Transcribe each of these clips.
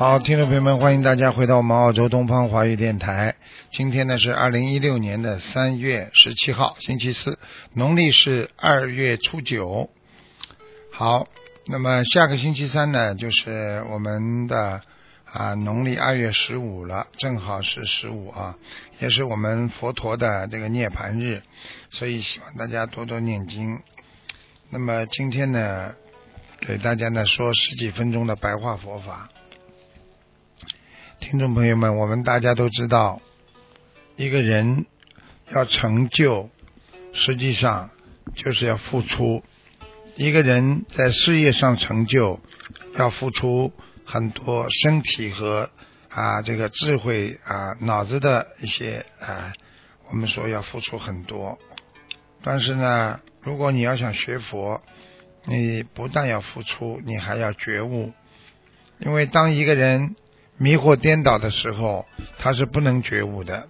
好，听众朋友们，欢迎大家回到我们澳洲东方华语电台。今天呢是二零一六年的三月十七号，星期四，农历是二月初九。好，那么下个星期三呢，就是我们的啊农历二月十五了，正好是十五啊，也是我们佛陀的这个涅盘日，所以希望大家多多念经。那么今天呢，给大家呢说十几分钟的白话佛法。听众朋友们，我们大家都知道，一个人要成就，实际上就是要付出。一个人在事业上成就，要付出很多身体和啊这个智慧啊脑子的一些啊，我们说要付出很多。但是呢，如果你要想学佛，你不但要付出，你还要觉悟。因为当一个人迷惑颠倒的时候，他是不能觉悟的。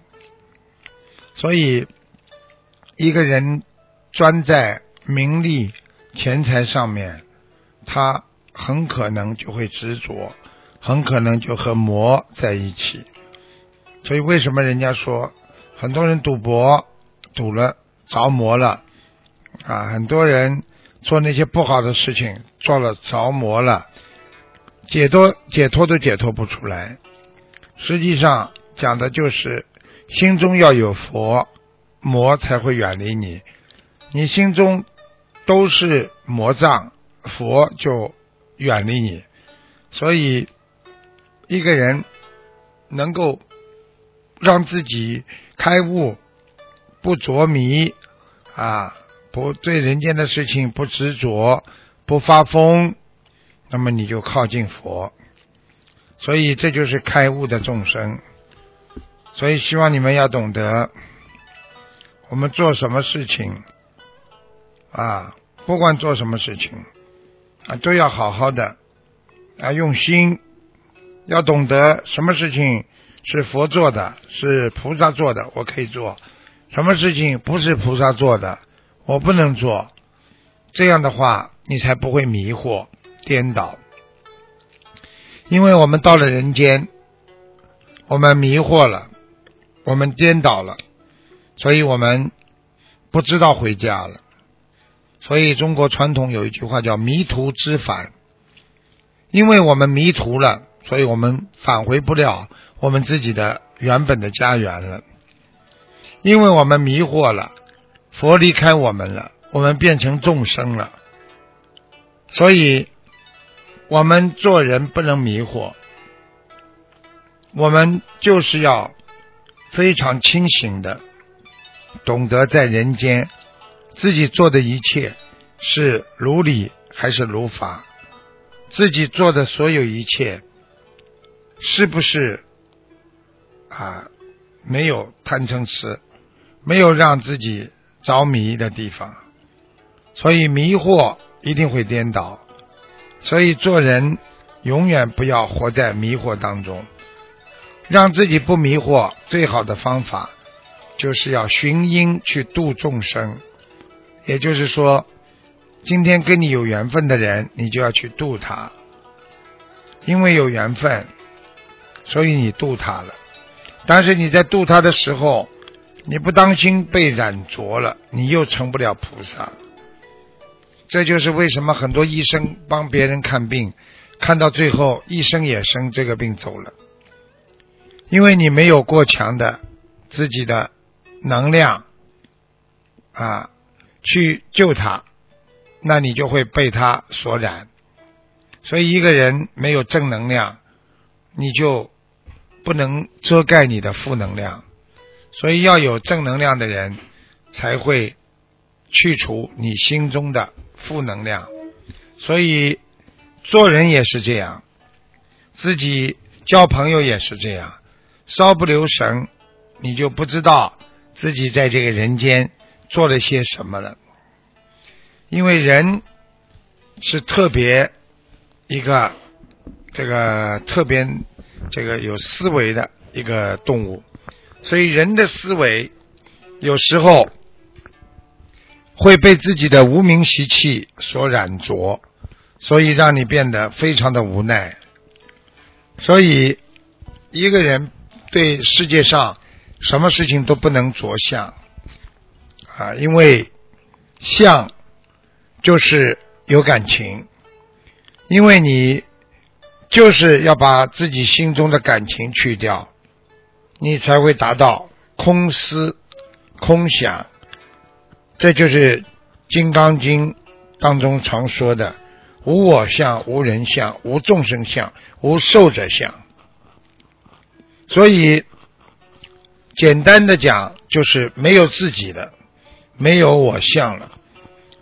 所以，一个人专在名利、钱财上面，他很可能就会执着，很可能就和魔在一起。所以，为什么人家说很多人赌博赌了着魔了啊？很多人做那些不好的事情做了着魔了。解脱解脱都解脱不出来，实际上讲的就是心中要有佛，魔才会远离你。你心中都是魔障，佛就远离你。所以一个人能够让自己开悟，不着迷啊，不对人间的事情不执着，不发疯。那么你就靠近佛，所以这就是开悟的众生。所以希望你们要懂得，我们做什么事情啊，不管做什么事情啊，都要好好的啊，用心，要懂得什么事情是佛做的，是菩萨做的，我可以做；什么事情不是菩萨做的，我不能做。这样的话，你才不会迷惑。颠倒，因为我们到了人间，我们迷惑了，我们颠倒了，所以我们不知道回家了。所以中国传统有一句话叫“迷途知返”，因为我们迷途了，所以我们返回不了。我们自己的原本的家园了。因为我们迷惑了，佛离开我们了，我们变成众生了，所以。我们做人不能迷惑，我们就是要非常清醒的，懂得在人间自己做的一切是如理还是如法，自己做的所有一切是不是啊没有贪嗔痴，没有让自己着迷的地方，所以迷惑一定会颠倒。所以做人永远不要活在迷惑当中，让自己不迷惑。最好的方法就是要寻因去度众生。也就是说，今天跟你有缘分的人，你就要去度他，因为有缘分，所以你度他了。但是你在度他的时候，你不当心被染着了，你又成不了菩萨。这就是为什么很多医生帮别人看病，看到最后医生也生这个病走了，因为你没有过强的自己的能量啊去救他，那你就会被他所染。所以一个人没有正能量，你就不能遮盖你的负能量。所以要有正能量的人，才会去除你心中的。负能量，所以做人也是这样，自己交朋友也是这样，稍不留神，你就不知道自己在这个人间做了些什么了。因为人是特别一个这个特别这个有思维的一个动物，所以人的思维有时候会被自己的无名习气所染着，所以让你变得非常的无奈。所以一个人对世界上什么事情都不能着相啊，因为相。就是有感情，因为你就是要把自己心中的感情去掉，你才会达到空思空想。这就是《金刚经》当中常说的“无我相、无人相、无众生相、无寿者相”。所以，简单的讲，就是没有自己的，没有我相了。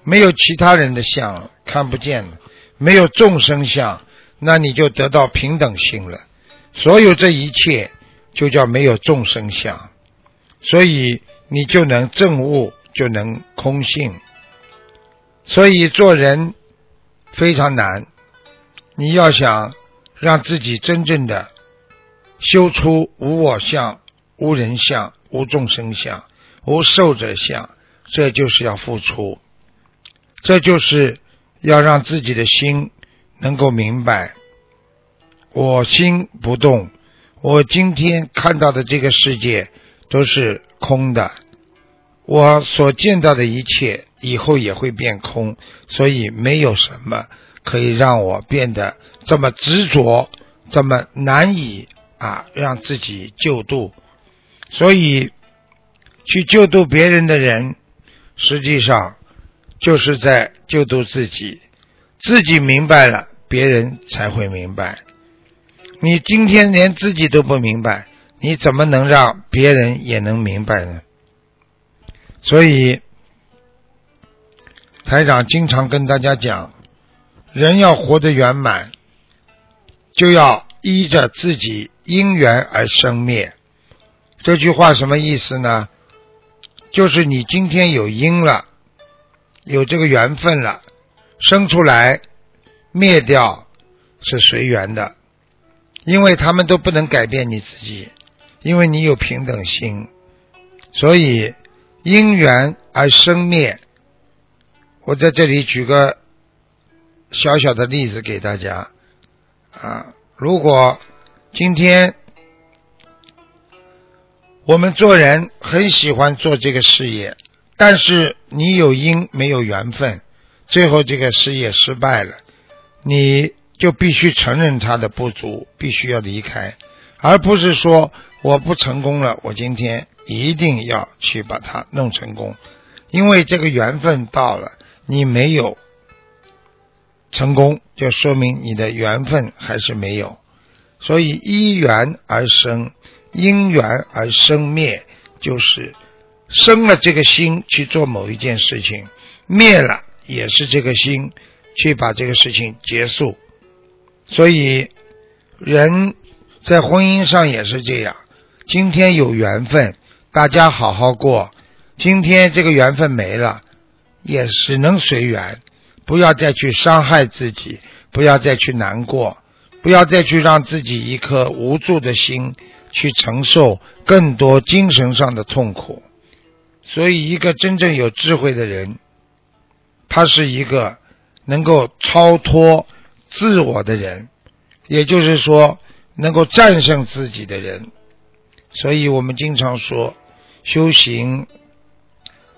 没有其他人的相看不见了，没有众生相，那你就得到平等心了。所有这一切就叫没有众生相，所以你就能证悟，就能空性。所以做人非常难，你要想让自己真正的修出无我相、无人相、无众生相、无寿者相，这就是要付出。这就是要让自己的心能够明白，我心不动，我今天看到的这个世界都是空的，我所见到的一切以后也会变空，所以没有什么可以让我变得这么执着，这么难以啊让自己救度，所以去救度别人的人，实际上。就是在救度自己，自己明白了，别人才会明白。你今天连自己都不明白，你怎么能让别人也能明白呢？所以，台长经常跟大家讲，人要活得圆满，就要依着自己因缘而生灭。这句话什么意思呢？就是你今天有因了。有这个缘分了，生出来灭掉是随缘的，因为他们都不能改变你自己，因为你有平等心，所以因缘而生灭。我在这里举个小小的例子给大家啊，如果今天我们做人很喜欢做这个事业。但是你有因没有缘分，最后这个事业失败了，你就必须承认他的不足，必须要离开，而不是说我不成功了，我今天一定要去把它弄成功，因为这个缘分到了，你没有成功，就说明你的缘分还是没有，所以依缘而生，因缘而生灭，就是。生了这个心去做某一件事情，灭了也是这个心去把这个事情结束。所以人在婚姻上也是这样。今天有缘分，大家好好过；今天这个缘分没了，也只能随缘。不要再去伤害自己，不要再去难过，不要再去让自己一颗无助的心去承受更多精神上的痛苦。所以，一个真正有智慧的人，他是一个能够超脱自我的人，也就是说，能够战胜自己的人。所以我们经常说，修行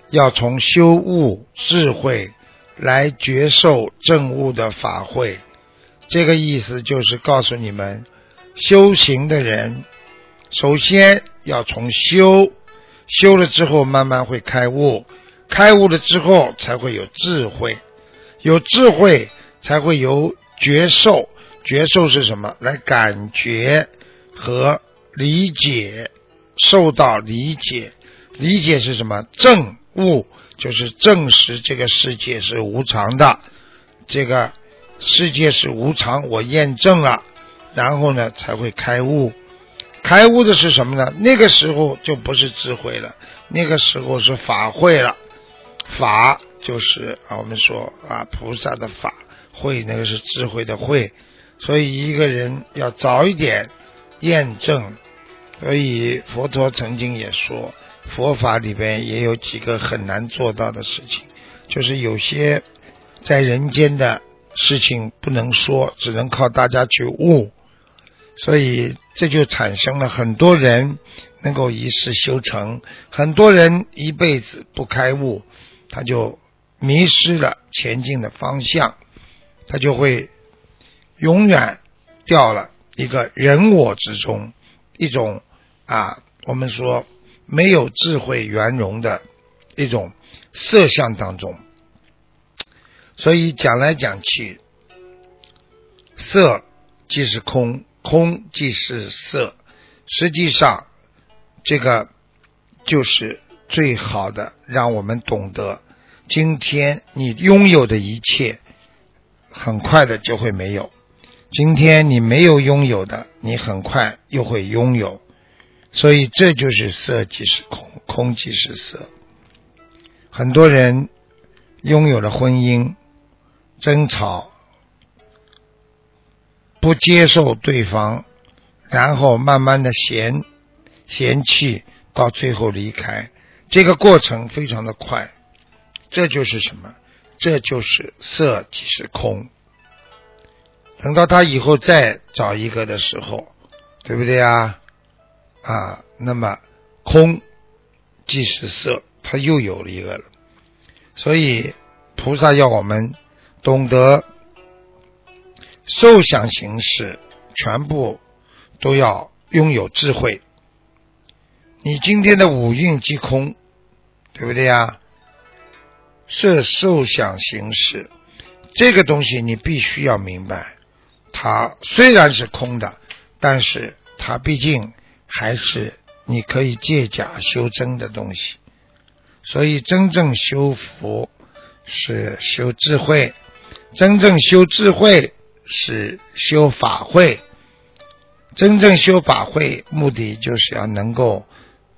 要从修悟智慧来觉受正悟的法会。这个意思就是告诉你们，修行的人首先要从修。修了之后，慢慢会开悟，开悟了之后才会有智慧，有智慧才会有觉受，觉受是什么？来感觉和理解，受到理解，理解是什么？证悟就是证实这个世界是无常的，这个世界是无常，我验证了，然后呢才会开悟。开悟的是什么呢？那个时候就不是智慧了，那个时候是法会了。法就是啊，我们说啊，菩萨的法会，那个是智慧的慧。所以一个人要早一点验证。所以佛陀曾经也说，佛法里边也有几个很难做到的事情，就是有些在人间的事情不能说，只能靠大家去悟。所以这就产生了很多人能够一世修成，很多人一辈子不开悟，他就迷失了前进的方向，他就会永远掉了一个人我之中，一种啊，我们说没有智慧圆融的一种色相当中。所以讲来讲去，色即是空。空即是色，实际上，这个就是最好的，让我们懂得，今天你拥有的一切，很快的就会没有；今天你没有拥有的，你很快又会拥有。所以这就是色即是空，空即是色。很多人拥有了婚姻，争吵。不接受对方，然后慢慢的嫌嫌弃，到最后离开，这个过程非常的快。这就是什么？这就是色即是空。等到他以后再找一个的时候，对不对啊？啊，那么空即是色，它又有了一个了。所以菩萨要我们懂得。受想行识全部都要拥有智慧。你今天的五蕴即空，对不对呀？色受想行识这个东西，你必须要明白，它虽然是空的，但是它毕竟还是你可以借假修真的东西。所以，真正修福是修智慧，真正修智慧。是修法会，真正修法会目的就是要能够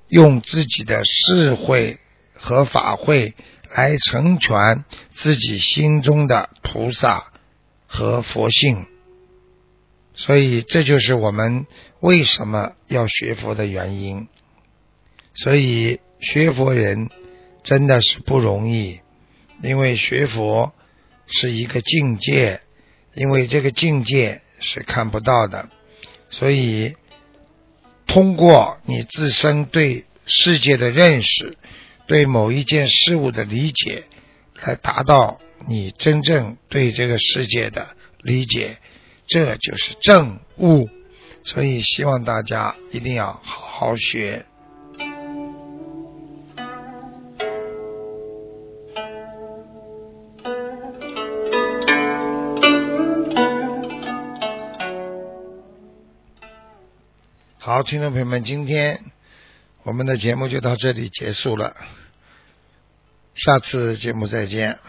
用自己的智慧和法会来成全自己心中的菩萨和佛性，所以这就是我们为什么要学佛的原因。所以学佛人真的是不容易，因为学佛是一个境界。因为这个境界是看不到的，所以通过你自身对世界的认识，对某一件事物的理解，来达到你真正对这个世界的理解，这就是正悟。所以希望大家一定要好好学。好，听众朋友们，今天我们的节目就到这里结束了，下次节目再见。